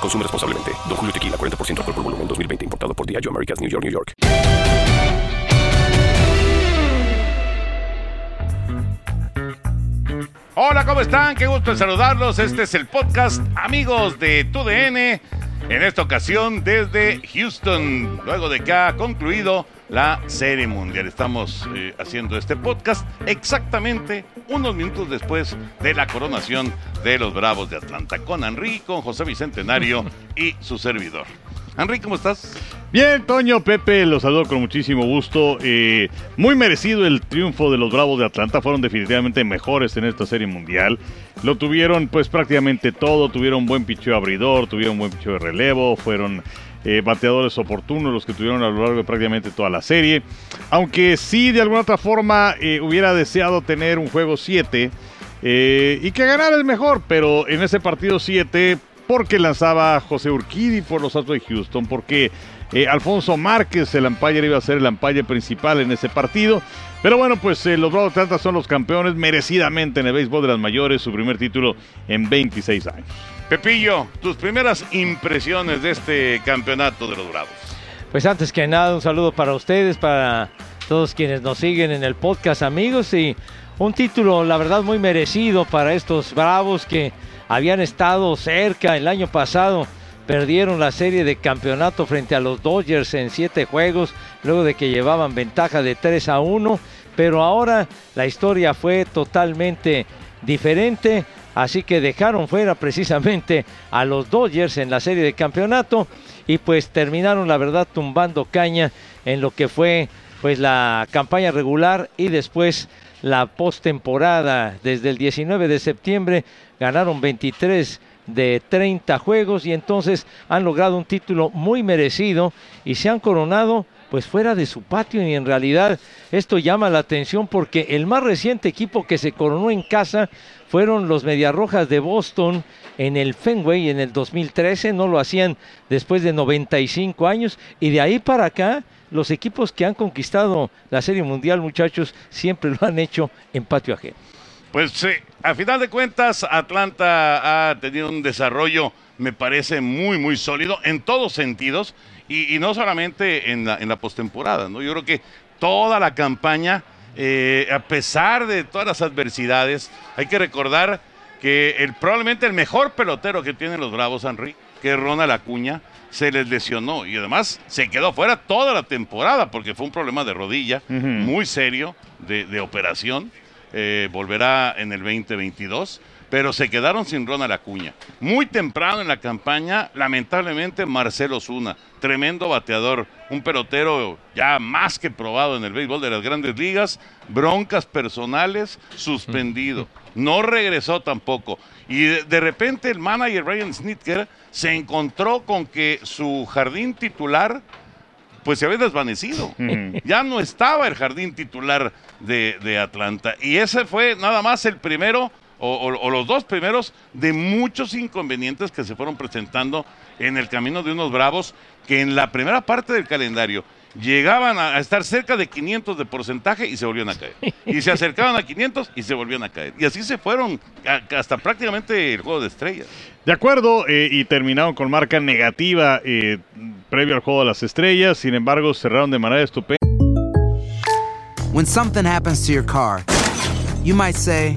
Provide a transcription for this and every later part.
Consume responsablemente. Don Julio Tequila, 40% alcohol por volumen, 2020. Importado por Diageo Americas, New York, New York. Hola, ¿cómo están? Qué gusto en saludarlos. Este es el podcast Amigos de TUDN. En esta ocasión desde Houston, luego de que ha concluido la Serie Mundial. Estamos eh, haciendo este podcast exactamente unos minutos después de la coronación de los Bravos de Atlanta, con Henry, con José Bicentenario y su servidor. Henry, ¿cómo estás? Bien, Toño, Pepe, los saludo con muchísimo gusto. Eh, muy merecido el triunfo de los Bravos de Atlanta, fueron definitivamente mejores en esta serie mundial. Lo tuvieron pues prácticamente todo, tuvieron buen picheo abridor, tuvieron buen picheo de relevo, fueron eh, bateadores oportunos los que tuvieron a lo largo de prácticamente toda la serie. Aunque sí, de alguna otra forma, eh, hubiera deseado tener un juego 7 y que ganara el mejor, pero en ese partido 7 porque lanzaba José Urquidi por los Astros de Houston, porque eh, Alfonso Márquez, el umpire, iba a ser el umpire principal en ese partido. Pero bueno, pues eh, los Bravos Atlanta son los campeones merecidamente en el béisbol de las mayores, su primer título en 26 años. Pepillo, tus primeras impresiones de este campeonato de los Bravos. Pues antes que nada, un saludo para ustedes, para todos quienes nos siguen en el podcast, amigos, y un título, la verdad, muy merecido para estos Bravos que habían estado cerca el año pasado. Perdieron la serie de campeonato frente a los Dodgers en siete juegos, luego de que llevaban ventaja de 3 a 1. Pero ahora la historia fue totalmente diferente. Así que dejaron fuera precisamente a los Dodgers en la serie de campeonato y pues terminaron la verdad tumbando caña en lo que fue pues la campaña regular y después la postemporada. Desde el 19 de septiembre ganaron 23 de 30 juegos y entonces han logrado un título muy merecido y se han coronado pues fuera de su patio y en realidad esto llama la atención porque el más reciente equipo que se coronó en casa fueron los Mediarrojas de Boston en el Fenway en el 2013, no lo hacían después de 95 años y de ahí para acá los equipos que han conquistado la Serie Mundial, muchachos, siempre lo han hecho en patio ajeno. Pues sí, a final de cuentas, Atlanta ha tenido un desarrollo, me parece, muy, muy sólido en todos sentidos y, no solamente en la, en la postemporada, ¿no? Yo creo que toda la campaña, eh, a pesar de todas las adversidades, hay que recordar que el, probablemente el mejor pelotero que tienen los Bravos, Henry, que es Ronald Acuña, se les lesionó y además se quedó fuera toda la temporada porque fue un problema de rodilla muy serio de, de operación. Eh, volverá en el 2022, pero se quedaron sin Ronald Acuña. Muy temprano en la campaña, lamentablemente, Marcelo Zuna, tremendo bateador, un pelotero ya más que probado en el béisbol de las grandes ligas, broncas personales, suspendido. No regresó tampoco. Y de, repente el manager Ryan Snitker se encontró con que su jardín titular pues se había desvanecido. Ya no estaba el jardín titular de, Atlanta. Y ese fue nada más el primero, o, los dos primeros, de muchos inconvenientes que se fueron presentando en el camino de unos bravos que en la primera parte del calendario llegaban a estar cerca de 500 de porcentaje y se volvían a caer. Y se acercaban a 500 y se volvían a caer. Y así se fueron hasta prácticamente el juego de estrellas. De acuerdo, eh, y terminaron con marca negativa eh, previo al juego de las estrellas. Sin embargo, cerraron de manera estupenda. When something happens to your car, you might say,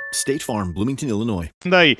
State Farm, Bloomington, Illinois. Y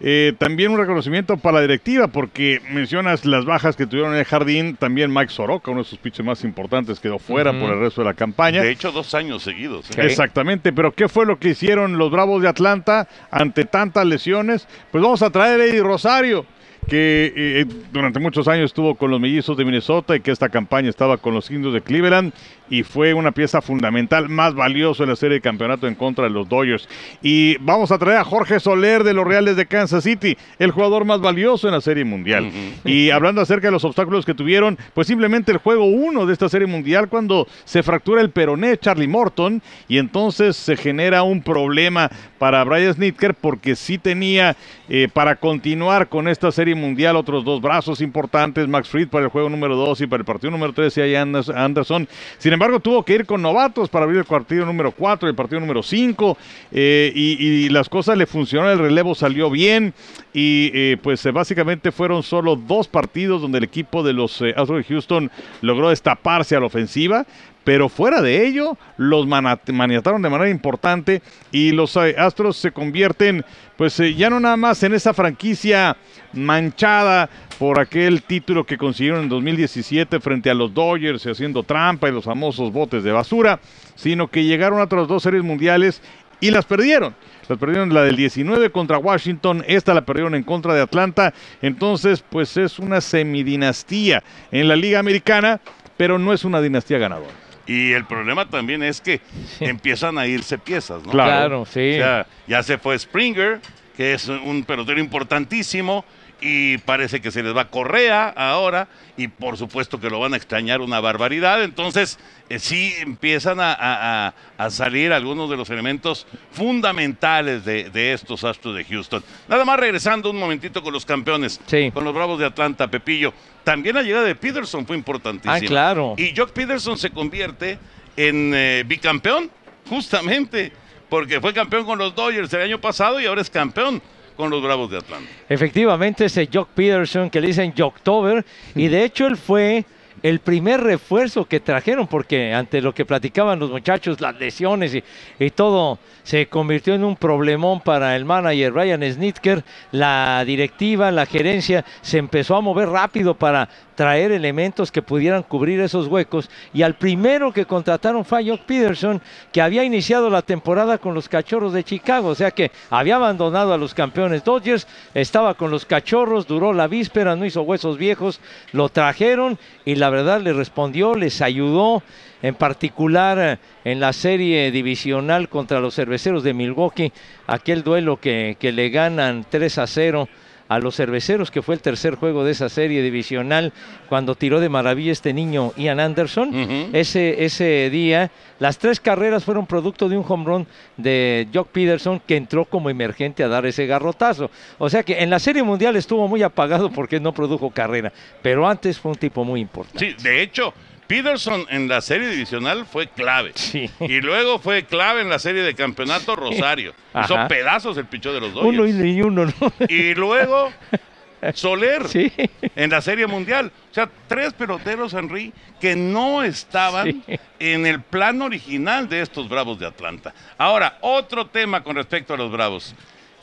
eh, también un reconocimiento para la directiva, porque mencionas las bajas que tuvieron en el jardín. También Mike Soroka, uno de sus pitchers más importantes, quedó fuera por el resto de la campaña. De hecho, dos años seguidos. ¿eh? Exactamente, pero ¿qué fue lo que hicieron los Bravos de Atlanta ante tantas lesiones? Pues vamos a traer a Eddie Rosario, que eh, durante muchos años estuvo con los mellizos de Minnesota y que esta campaña estaba con los indios de Cleveland y fue una pieza fundamental, más valioso en la serie de campeonato en contra de los Dodgers. Y vamos a traer a Jorge Soler de los Reales de Kansas City, el jugador más valioso en la serie mundial. Y hablando acerca de los obstáculos que tuvieron, pues simplemente el juego 1 de esta serie mundial cuando se fractura el peroné Charlie Morton y entonces se genera un problema para Brian Snitker porque sí tenía eh, para continuar con esta serie mundial otros dos brazos importantes, Max Fried para el juego número 2 y para el partido número 3 y Anderson. Sin embargo, tuvo que ir con novatos para abrir el partido número 4 y el partido número 5 eh, y, las cosas le funcionaron, el relevo salió bien y eh, pues eh, básicamente fueron solo dos partidos donde el equipo de los Astros de Houston logró destaparse a la ofensiva. Pero fuera de ello, los maniataron de manera importante y los eh, Astros se convierten, pues eh, ya no nada más en esa franquicia manchada por aquel título que consiguieron en 2017 frente a los Dodgers y haciendo trampa y los famosos botes de basura, sino que llegaron a otras dos series mundiales y las perdieron. Las perdieron la del 19 contra Washington, esta la perdieron en contra de Atlanta. Entonces, pues es una semidinastía en la Liga Americana, pero no es una dinastía ganadora. Y el problema también es que empiezan a irse piezas, ¿no? Claro. Claro, sí. O sea, ya se fue Springer, que es un pelotero importantísimo, y parece que se les va Correa ahora, y por supuesto que lo van a extrañar una barbaridad. Entonces, eh, sí empiezan a, a- a- salir algunos de los elementos fundamentales de, de estos Astros de Houston. Nada más regresando un momentito con los campeones, Sí. con los Bravos de Atlanta, Pepillo. También la llegada de Peterson fue importantísima. Ah, claro. Y Jock Peterson se convierte en eh, bicampeón, justamente, porque fue campeón con los Dodgers el año pasado y ahora es campeón con los Bravos de Atlanta. Efectivamente, ese Jock Peterson que le dicen Jocktober, y de hecho él fue el primer refuerzo que trajeron, porque ante lo que platicaban los muchachos, las lesiones y, todo, se convirtió en un problemón para el manager Ryan Snitker. La directiva, la gerencia se empezó a mover rápido para traer elementos que pudieran cubrir esos huecos. Y al primero que contrataron fue Jock Peterson, que había iniciado la temporada con los cachorros de Chicago, o sea que había abandonado a los campeones Dodgers, estaba con los cachorros, duró la víspera, no hizo huesos viejos, lo trajeron y la verdad le respondió, les ayudó en particular eh, en la serie divisional contra los cerveceros de Milwaukee, aquel duelo que, que le ganan 3 a 0 a los cerveceros, que fue el tercer juego de esa serie divisional, cuando tiró de maravilla este niño Ian Anderson. ese, ese día, las tres carreras fueron producto de un home run de Jock Peterson, que entró como emergente a dar ese garrotazo. O sea que en la serie mundial estuvo muy apagado porque no produjo carrera, pero antes fue un tipo muy importante. Sí, de hecho, Peterson en la serie divisional fue clave. Sí. Y luego fue clave en la serie de campeonato Rosario. Hizo Ajá. pedazos el pichó de los Uno Dodgers. y uno, ¿no? Y luego Soler Sí. en la Serie Mundial. O sea, tres peloteros, Henry, que no estaban Sí. en el plan original de estos Bravos de Atlanta. Ahora, otro tema con respecto a los Bravos.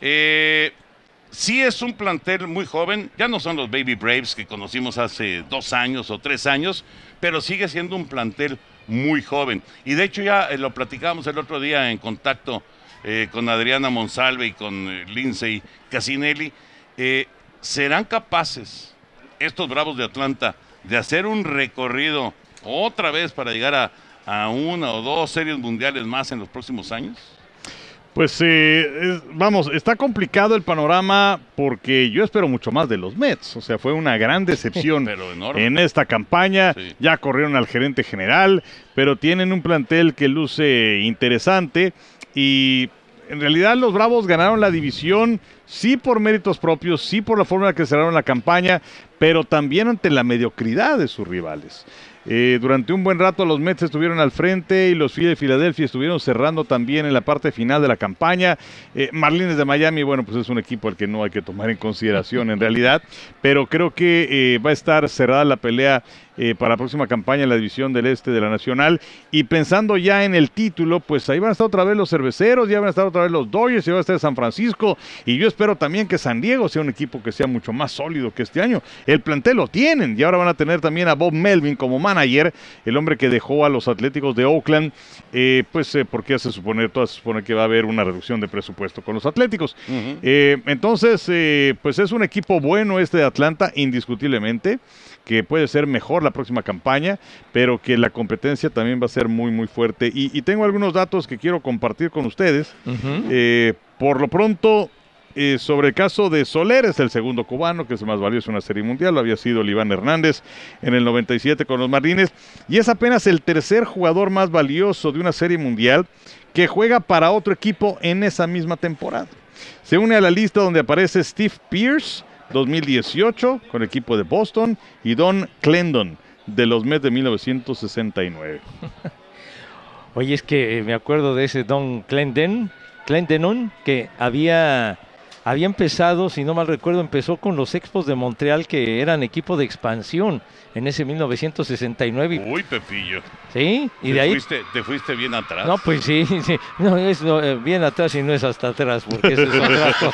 Eh, sí es un plantel muy joven, ya no son los Baby Braves que conocimos hace dos años o tres años, pero sigue siendo un plantel muy joven. Y de hecho ya eh, lo platicábamos el otro día en contacto eh, con Adriana Monsalve y con eh, Lindsay Casinelli. ¿Serán capaces estos Bravos de Atlanta de hacer un recorrido otra vez para llegar a una o dos series mundiales más en los próximos años? Pues eh, es- vamos, está complicado el panorama porque yo espero mucho más de los Mets. O sea, fue una gran decepción Pero enorme. en esta campaña. Sí. Ya corrieron al gerente general, pero tienen un plantel que luce interesante y en realidad los Bravos ganaron la división sí por méritos propios, sí por la forma en la que cerraron la campaña, pero también ante la mediocridad de sus rivales. Eh, durante un buen rato los Mets estuvieron al frente y los de Filadelfia estuvieron cerrando también en la parte final de la campaña. Eh, Marlins de Miami, bueno, pues es un equipo al que no hay que tomar en consideración en realidad, pero creo que eh, va a estar cerrada la pelea eh, para la próxima campaña en la división del este de la Nacional. Y pensando ya en el título, pues ahí van a estar otra vez los cerveceros, ya van a estar otra vez los Dodgers, ya va a estar San Francisco. Y yo espero también que San Diego sea un equipo que sea mucho más sólido que este año. El plantel lo tienen y ahora van a tener también a Bob Melvin como manager, el hombre que dejó a los Atléticos de Oakland, eh, pues eh, porque se supone, todo se supone que va a haber una reducción de presupuesto con los Atléticos. Entonces, pues es un equipo bueno este de Atlanta, indiscutiblemente que puede ser mejor la próxima campaña, pero que la competencia también va a ser muy, muy fuerte. Y, y tengo algunos datos que quiero compartir con ustedes. Eh, por lo pronto, eh, sobre el caso de Soler, es el segundo cubano, que es el más valioso en una serie mundial, lo había sido Iván Hernández en el 97 con los Marines, y es apenas el tercer jugador más valioso de una serie mundial que juega para otro equipo en esa misma temporada. Se une a la lista donde aparece Steve Pierce, 2018, con equipo de Boston, y Don Clendon, de los Mets de 1969. Oye, es que eh, me acuerdo de ese Don Clenden, Clendenon, que había, había empezado, si no mal recuerdo, empezó con los Expos de Montreal, que eran equipo de expansión en ese 1969. y- Uy, Pepillo. ¿Sí? Y te de ahí Fuiste, te fuiste bien atrás. No, pues sí, sí. No, es no, eh, bien atrás y no es hasta atrás, porque eso es otra cosa.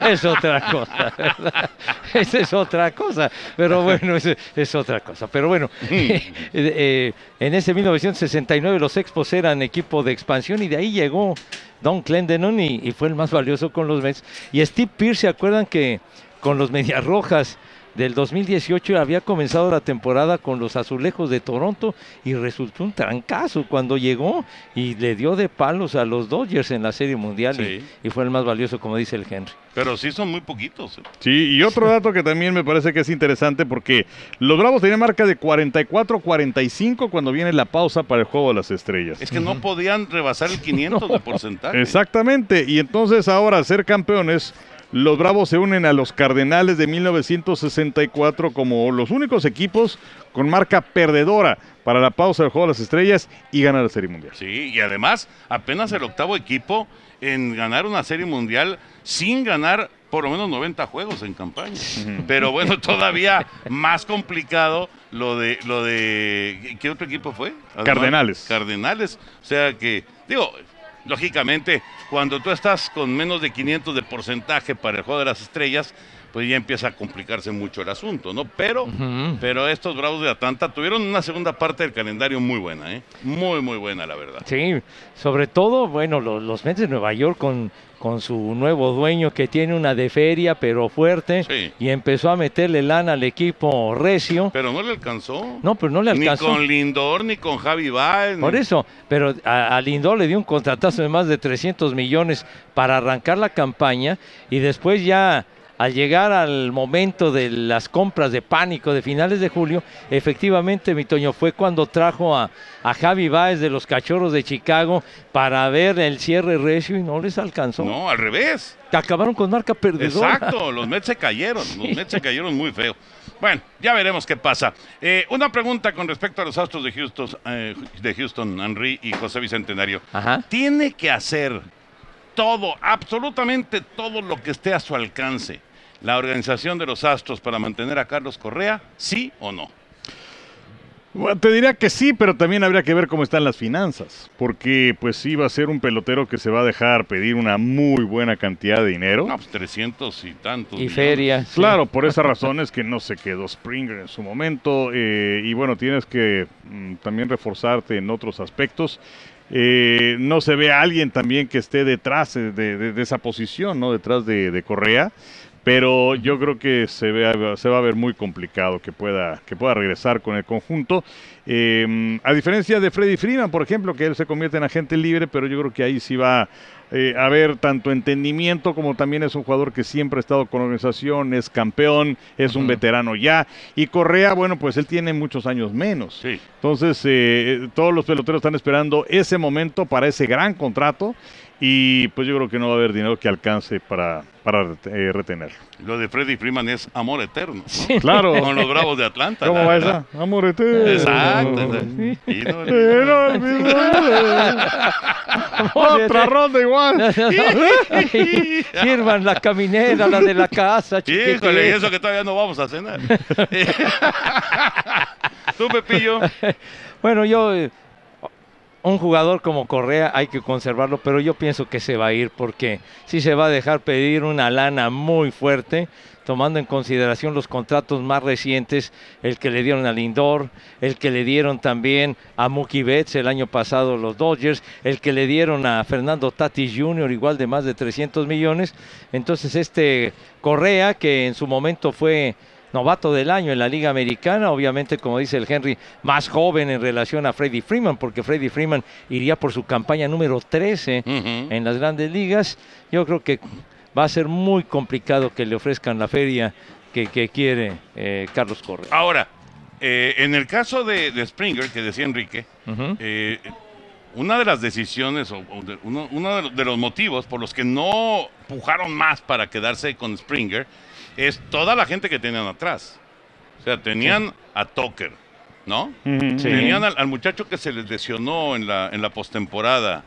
Es otra cosa, ¿verdad? Esa es otra cosa. Pero bueno, es, es otra cosa. Pero bueno, eh, eh, en ese 1969 los Expos eran equipo de expansión y de ahí llegó Don Clendenon y, y fue el más valioso con los Mets. Y Steve Pierce, ¿se acuerdan que con los Medias Rojas del 2018 había comenzado la temporada con los Azulejos de Toronto y resultó un trancazo cuando llegó y le dio de palos a los Dodgers en la Serie Mundial y- Sí. y, fue el más valioso, como dice el Henry. Pero sí son muy poquitos. ¿eh? Sí, y otro dato que también me parece que es interesante porque los Bravos tenían marca de 44-45 cuando viene la pausa para el Juego de las Estrellas. Es que no podían rebasar el 500 de porcentaje. Exactamente, y entonces ahora ser campeones, los Bravos se unen a los Cardenales de 1964 como los únicos equipos con marca perdedora para la pausa del Juego de las Estrellas y ganar la Serie Mundial. Sí, y además apenas el octavo equipo en ganar una serie mundial sin ganar por lo menos 90 juegos en campaña. Pero bueno, todavía más complicado lo de lo de ¿qué otro equipo fue? Además, Cardenales. Cardenales, o sea que digo, lógicamente cuando tú estás con menos de 500 de porcentaje para el juego de las estrellas, pues ya empieza a complicarse mucho el asunto, ¿no? Pero pero estos Bravos de Atlanta tuvieron una segunda parte del calendario muy buena, ¿eh? Muy muy buena, la verdad. Sí, sobre todo, bueno, lo- los, Mets de Nueva York con, con su nuevo dueño que tiene una de feria pero fuerte Sí. y empezó a meterle lana al equipo recio. Pero no le alcanzó. No, pero no le alcanzó. Ni con Lindor, ni con Javi Baez. Por ni- eso, pero a, a Lindor le dio un contratazo de más de 300 millones para arrancar la campaña y después ya al llegar al momento de las compras de pánico de finales de julio, efectivamente, mi Toño, fue cuando trajo a, a Javi Baez de los Cachorros de Chicago para ver el cierre recio y no les alcanzó. No, al revés. Acabaron con marca perdedora. Exacto, los Mets se cayeron. Los Mets se cayeron muy feo. Bueno, ya veremos qué pasa. Eh, una pregunta con respecto a los Astros de Houston, eh, de Houston, Henry y José Bicentenario. Ajá. Tiene que hacer todo, absolutamente todo lo que esté a su alcance la organización de los Astros para mantener a Carlos Correa, sí o no. Bueno, te diría que sí, pero también habría que ver cómo están las finanzas, porque pues sí va a ser un pelotero que se va a dejar pedir una muy buena cantidad de dinero. No, pues 300 y tantos. Y millones. feria. sí. Claro, por esa razón es que no se quedó Springer en su momento eh, y bueno, tienes que mm, también reforzarte en otros aspectos. Eh, no se ve a alguien también que esté detrás eh, de, esa posición, ¿no? Detrás de, Correa. Pero yo creo que se va a ver muy complicado que pueda, que pueda regresar con el conjunto. Eh, a diferencia de Freddy Freeman, por ejemplo, que él se convierte en agente libre, pero yo creo que ahí sí va eh, a haber tanto entendimiento como también es un jugador que siempre ha estado con organización, es campeón, es un veterano ya. Y Correa, bueno, pues él tiene muchos años menos. Sí. Entonces, eh, todos los peloteros están esperando ese momento para ese gran contrato. Y pues yo creo que no va a haber dinero que alcance para, para eh, retenerlo. Lo de Freddy Freeman es amor eterno. Claro. Con los Bravos de Atlanta. ¿Cómo la va esa? Amor eterno. Exacto. Y no- Otra ronda igual. Sirvan la caminera, la de la casa, chiquitín. Híjole, y eso que todavía no vamos a cenar. Tú, Pepillo. Bueno, yo, eh, un jugador como Correa hay que conservarlo, pero yo pienso que se va a ir porque sí se va a dejar pedir una lana muy fuerte, tomando en consideración los contratos más recientes, el que le dieron a Lindor, el que le dieron también a Mookie Betts el año pasado los Dodgers, el que le dieron a Fernando Tatis Jr. igual de más de 300 millones. Entonces este Correa, que en su momento fue novato del año en la Liga Americana, obviamente como dice el Henry, más joven en relación a Freddie Freeman, porque Freddie Freeman iría por su campaña número 13 Ujú. en las grandes ligas. Yo creo que va a ser muy complicado que le ofrezcan la feria que, que quiere eh, Carlos Correa. Ahora, eh, en el caso de, de Springer, que decía Enrique, eh, una de las decisiones, o, o de- uno, uno de los motivos por los que no pujaron más para quedarse con Springer, es toda la gente que tenían atrás. O sea, tenían a Tucker, ¿no? Sí. Tenían al, al muchacho que se les lesionó en la, en la postemporada,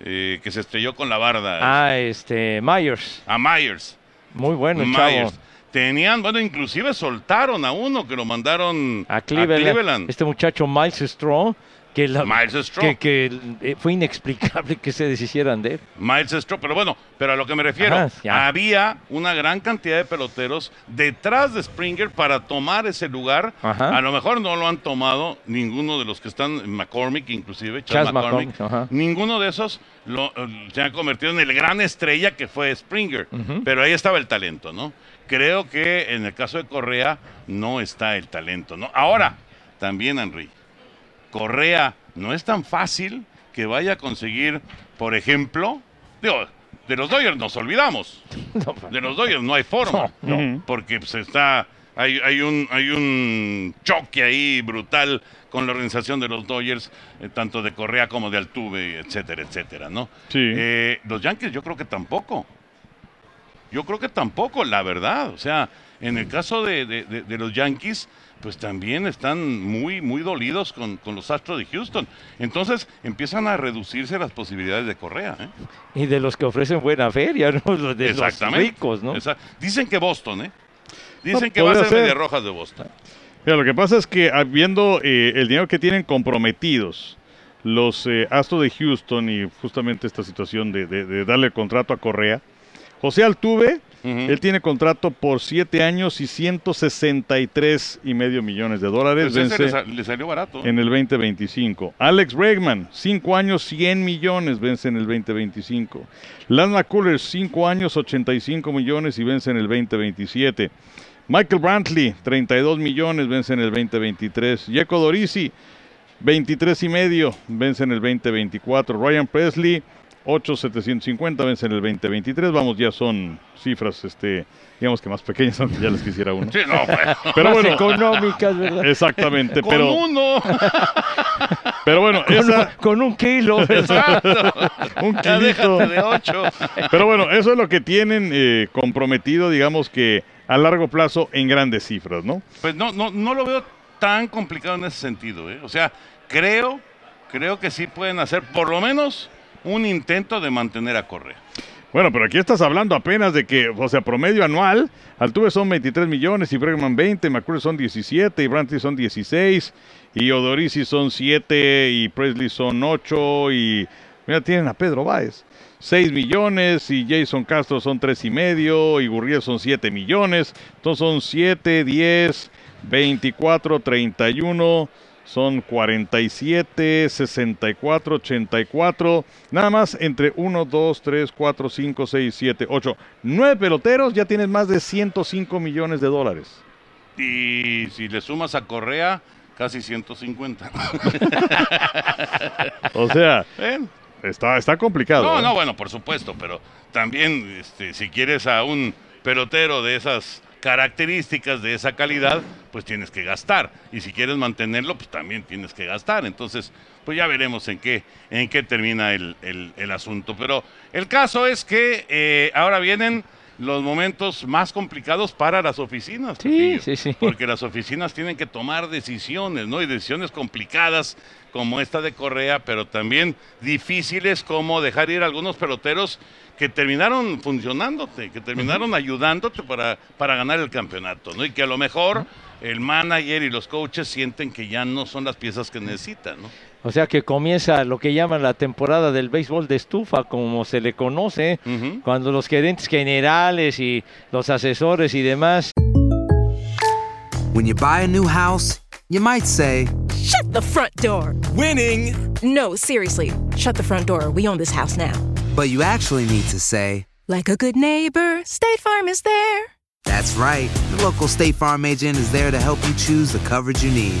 eh, que se estrelló con la barda, Ah, este, Myers, a Myers. muy bueno Myers. chavo. Tenían, bueno, inclusive soltaron a uno que lo mandaron A Cleveland, Cleveland. este muchacho Miles Straw, que, la- Miles que, que, eh, fue inexplicable que se deshicieran de él. Miles Straw, pero bueno, pero a lo que me refiero, Ajá, había una gran cantidad de peloteros detrás de Springer para tomar ese lugar. Ajá. A lo mejor no lo han tomado ninguno de los que están, McCormick inclusive, Chas Chas McCormick, ninguno de esos lo- eh, se ha convertido en el gran estrella que fue Springer, pero ahí estaba el talento, ¿no? Creo que en el caso de Correa no está el talento, ¿no? Ahora, también Henry, Correa no es tan fácil que vaya a conseguir, por ejemplo, digo, de los Dodgers nos olvidamos. De los Dodgers no hay forma. No, no. Porque pues, está, hay, hay, un, hay un choque ahí brutal con la organización de los Dodgers, eh, tanto de Correa como de Altuve, etcétera, etcétera, ¿no? Sí. Eh, los Yankees yo creo que tampoco. Yo creo que tampoco, la verdad. O sea, en el caso de, de- de- de los Yankees, pues también están muy, muy dolidos con, con los Astros de Houston. Entonces empiezan a reducirse las posibilidades de Correa. ¿eh? Y de los que ofrecen buena feria, ¿no? Los de los Exactamente. ricos, ¿no? Exact- Dicen que Boston, ¿eh? Dicen No, que va a ser ser. Medias Rojas de Boston. Mira, lo que pasa es que ah, viendo eh, el dinero que tienen comprometidos los eh, Astros de Houston y justamente esta situación de, de- de darle el contrato a Correa, José Altuve, Ujú. él tiene contrato por siete años y 163 y medio millones de dólares. Pues vence le, sa- le salió barato. en el 2025. Alex Bregman, 5 años, 100 millones, vence en el 2025. Lance McCullers, 5 años, 85 millones y vence en el 2027. Michael Brantley, 32 millones, vence en el 2023. Yeco Dorisi, 23 y medio, vence en el 2024. Ryan Presley, 8,750, vence en el 2023. Vamos, ya son cifras, este, digamos que más pequeñas, aunque ya les quisiera uno. Sí, no. Pero Más bueno, económicas, ¿verdad? exactamente. con pero, uno. pero bueno, Con, esa, un, con un kilo. un ya kilito. déjate de ocho. Pero bueno, eso es lo que tienen eh, comprometido, digamos que a largo plazo en grandes cifras, ¿no? Pues no, no, no lo veo tan complicado en ese sentido. ¿eh? O sea, creo, creo que sí pueden hacer por lo menos un intento de mantener a Correa. Bueno, pero aquí estás hablando apenas de que, o sea, promedio anual, Altuve son 23 millones y Bregman 20, McCurry son 17 y Brantley son 16 y Odorisi son 7 y Presley son 8 y mira, tienen a Pedro Báez. 6 millones y Jason Castro son 3 y medio y Gurriel son 7 millones. Entonces son 7, 10, 24, 31, son 47, 64, 84. Nada más entre 1, 2, 3, 4, 5, 6, 7, 8. 9 peloteros ya tienes más de 105 millones de dólares. Y si le sumas a Correa, casi 150. O sea, Bueno, está, está complicado. no, ¿eh? no, bueno, por supuesto, pero también este, si quieres a un pelotero de esas características de esa calidad, pues tienes que gastar. Y si quieres mantenerlo, pues también tienes que gastar. Entonces, pues ya veremos en qué, en qué termina el, el- asunto. Pero el caso es que eh, ahora vienen los momentos más complicados para las oficinas. Sí, sí, sí. Porque las oficinas tienen que tomar decisiones, ¿no? Y decisiones complicadas como esta de Correa, pero también difíciles como dejar ir a algunos peloteros que terminaron funcionándote, que terminaron ayudándote para, para ganar el campeonato, ¿no? Y que a lo mejor el manager y los coaches sienten que ya no son las piezas que necesitan, ¿no? O sea que comienza lo que llaman la temporada del béisbol de estufa, como se le conoce, Ujú. cuando los gerentes generales y los asesores y demás When you buy a new house, you might say, Shut the front door. Winning. No, seriously. Shut the front door. We own this house now. but you actually need to say, Like a good neighbor, State Farm is there. that's right. The local State Farm agent is there to help you choose the coverage you need.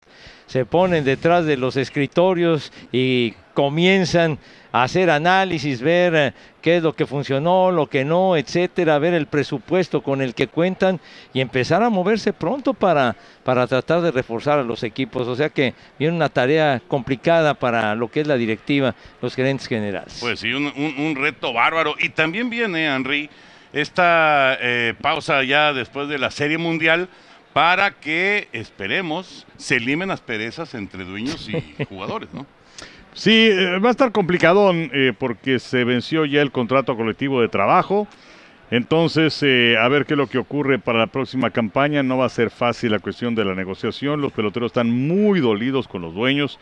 Se ponen detrás de los escritorios y comienzan a hacer análisis, ver eh, qué es lo que funcionó, lo que no, etcétera, ver el presupuesto con el que cuentan y empezar a moverse pronto para, para tratar de reforzar a los equipos. O sea que viene una tarea complicada para lo que es la directiva, los gerentes generales. Pues sí, un, reto bárbaro. Y también viene, Henry, esta eh, pausa ya después de la Serie Mundial para que, esperemos, se limen las perezas entre dueños y jugadores, ¿no? Sí, eh, va a estar complicadón eh, porque se venció ya el contrato colectivo de trabajo. Entonces, eh, a ver qué es lo que ocurre para la próxima campaña. No va a ser fácil la cuestión de la negociación. Los peloteros están muy dolidos con los dueños.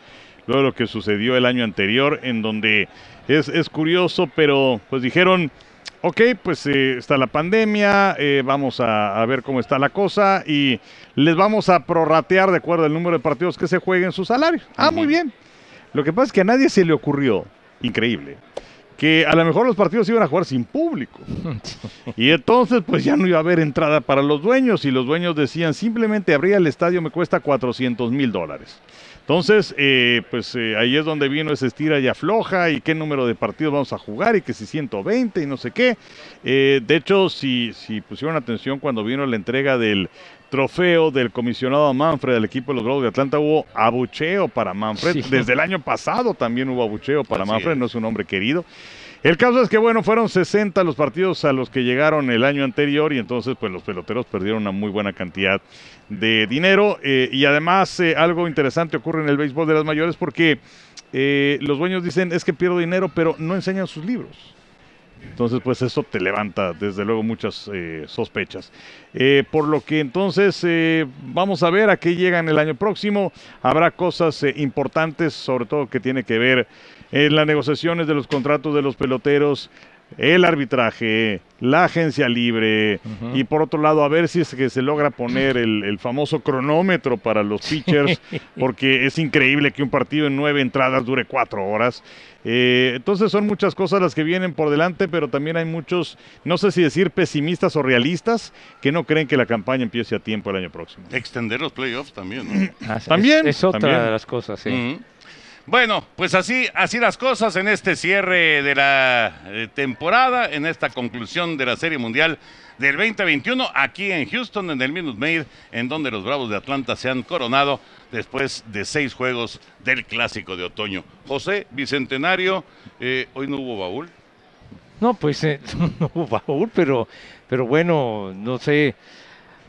Luego de lo que sucedió el año anterior, en donde es, es curioso, pero pues dijeron, ok, pues eh, está la pandemia, eh, vamos a, a ver cómo está la cosa y les vamos a prorratear de acuerdo al número de partidos que se jueguen su salario. Ah, muy bien. Lo que pasa es que a nadie se le ocurrió, increíble, que a lo mejor los partidos iban a jugar sin público. Y entonces pues ya no iba a haber entrada para los dueños y los dueños decían simplemente abrir el estadio me cuesta 400 mil dólares. Entonces, eh, pues eh, ahí es donde vino ese estira y afloja y qué número de partidos vamos a jugar y que si 120 y no sé qué. Eh, de hecho, si, si pusieron atención cuando vino la entrega del trofeo del comisionado Manfred del equipo de los Bravos de Atlanta, hubo abucheo para Manfred. Sí. Desde el año pasado también hubo abucheo para Así Manfred, es. no es un hombre querido. El caso es que, bueno, fueron 60 los partidos a los que llegaron el año anterior y entonces, pues los peloteros perdieron una muy buena cantidad de dinero. eh, y además, eh, algo interesante ocurre en el béisbol de las mayores porque eh, los dueños dicen, es que pierdo dinero, pero no enseñan sus libros. Entonces, pues eso te levanta, desde luego, muchas sospechas. Por lo que entonces vamos a ver a qué llegan el año próximo. Habrá cosas importantes, sobre todo que tiene que ver en las negociaciones de los contratos de los peloteros, el arbitraje, la agencia libre y por otro lado a ver si es que se logra poner el, el famoso cronómetro para los pitchers, porque es increíble que un partido en nueve entradas dure cuatro horas. Eh, entonces son muchas cosas las que vienen por delante, pero también hay muchos, no sé si decir pesimistas o realistas, que no creen que la campaña empiece a tiempo el año próximo. Extender los playoffs también, ¿no? Ah, es- También, Es, otra también. de las cosas, sí. Bueno, pues así, así las cosas en este cierre de la eh, temporada, en esta conclusión de la Serie Mundial del 2021, aquí en Houston, en el Minute Maid, en donde los Bravos de Atlanta se han coronado después de seis juegos del Clásico de Otoño. José, Bicentenario, eh, hoy no hubo baúl. No, pues eh, no hubo baúl, pero, pero bueno, no sé.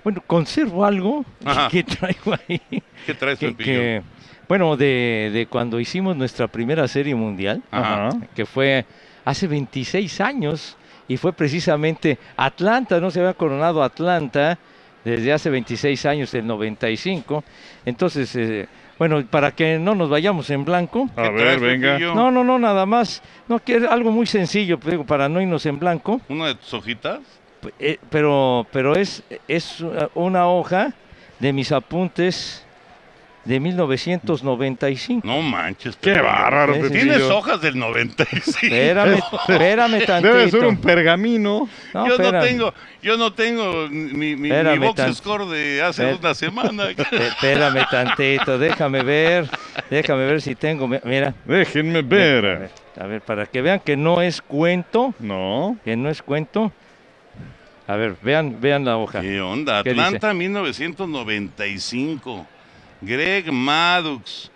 Bueno, conservo algo Ajá. que traigo ahí. ¿Qué traes, que, bueno, de, de cuando hicimos nuestra primera serie mundial, Ajá. que fue hace 26 años, y fue precisamente Atlanta, no se había coronado Atlanta desde hace 26 años, el 95. Entonces, eh, bueno, para que no nos vayamos en blanco. No, no, no, nada más. No, que es algo muy sencillo, pues, digo, para no irnos en blanco. ¿Una de tus hojitas? Eh, pero pero es, es una hoja de mis apuntes de 1995. No manches. Qué bárbaro, Sí, sí, Pepillo. Tienes hojas del 95. Espérame, espérame tantito. Debe ser un pergamino. No, yo no tengo, yo no tengo mi, mi, box tan- score de hace una semana. Espé- Espérame tantito, déjame ver, déjame ver si tengo, mi- mira. Déjenme ver. A ver, para que vean que no es cuento, No. que no es cuento. A ver, vean, vean la hoja. ¿Qué onda? ¿Qué dice? Atlanta 1995. Greg Maddox.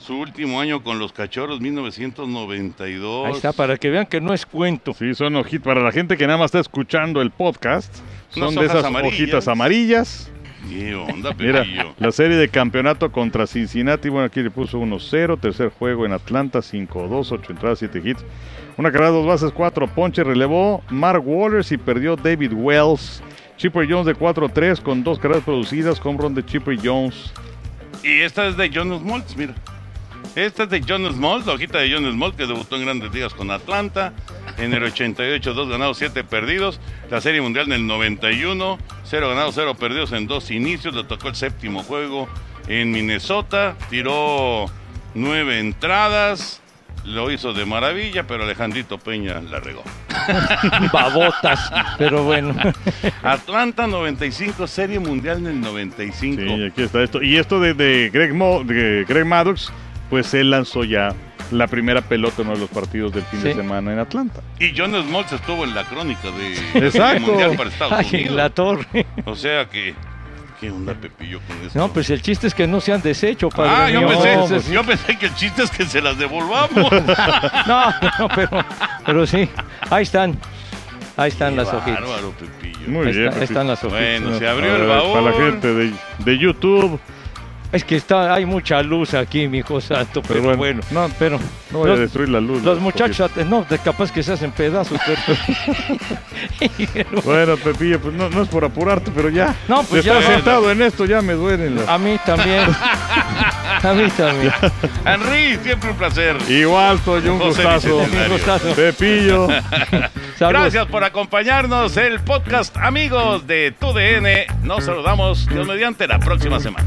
Su último año con los cachorros 1992. Ahí está, para que vean que no es cuento. Sí, son hojitas. Para la gente que nada más está escuchando el podcast, son de esas amarillas. hojitas amarillas. ¿Qué onda, Mira, la serie de campeonato contra Cincinnati, bueno, aquí le puso 1-0, tercer juego en Atlanta, 5-2, 8 entradas, 7 hits. Una carrera, dos bases, 4 ponches, relevó Mark Waters y perdió David Wells. Chipper Jones de 4-3 con dos carreras producidas, home run de Chipper Jones. Y esta es de John Smoltz, mira. Esta es de John Smoltz, la hojita de John Smoltz, que debutó en grandes ligas con Atlanta. En el 88, dos ganados, siete perdidos. La Serie Mundial en el 91, cero ganados, cero perdidos en dos inicios. Le tocó el séptimo juego en Minnesota. Tiró nueve entradas. Lo hizo de maravilla, pero Alejandrito Peña la regó. Babotas, pero bueno. Atlanta 95, Serie Mundial en el 95. Sí, aquí está esto. Y esto de, de Greg, Mo- de Greg Maddox, pues él lanzó ya la primera pelota en uno de los partidos del fin de semana en Atlanta. Y John Smoltz estuvo en la crónica de Exacto. Mundial para Estados Ay, Unidos. la torre. O sea que, ¿qué onda Pepillo con eso? No, pues el chiste es que no se han deshecho, padre. ah, yo mío. pensé, pues, yo pensé que el chiste es que se las devolvamos. No, no, pero, pero sí, ahí están. Ahí están las hojitas. Bárbaro, Pepillo. Muy Ahí, bien. está- ahí están las hojitas. Bueno, se abrió el baúl. Para la gente de, de YouTube, Es que está, hay mucha luz aquí, mi hijo santo, pero, Pero bueno. bueno, No, pero no voy a destruir la luz. los muchachos, no, de capaz que se hacen pedazos, pero... Bueno, Pepillo, pues no, no es por apurarte, pero ya. No, pues ya, estar sentado en esto ya me duelen las... A mí también. A mí también. Henry, siempre un placer. Igual, soy un José gustazo. Un gustazo. Pepillo. Saludos. Gracias por acompañarnos. El podcast Amigos de TUDN. Nos saludamos Dios mediante la próxima semana.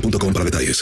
boostmobile.com para detalles.